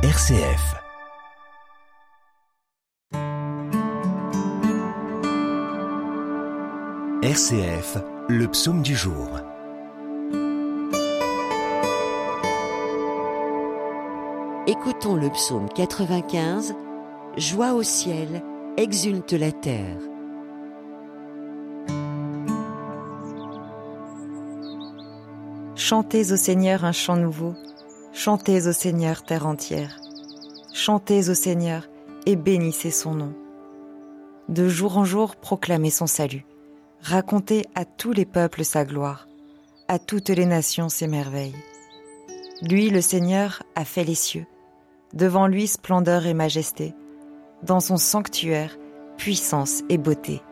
RCF. RCF, le psaume du jour. Écoutons le psaume 95. Joie au ciel, exulte la terre. Chantez au Seigneur un chant nouveau, chantez au Seigneur terre entière, chantez au Seigneur et bénissez son nom. De jour en jour proclamez son salut, racontez à tous les peuples sa gloire, à toutes les nations ses merveilles. Lui, le Seigneur, a fait les cieux, devant lui splendeur et majesté, dans son sanctuaire, puissance et beauté.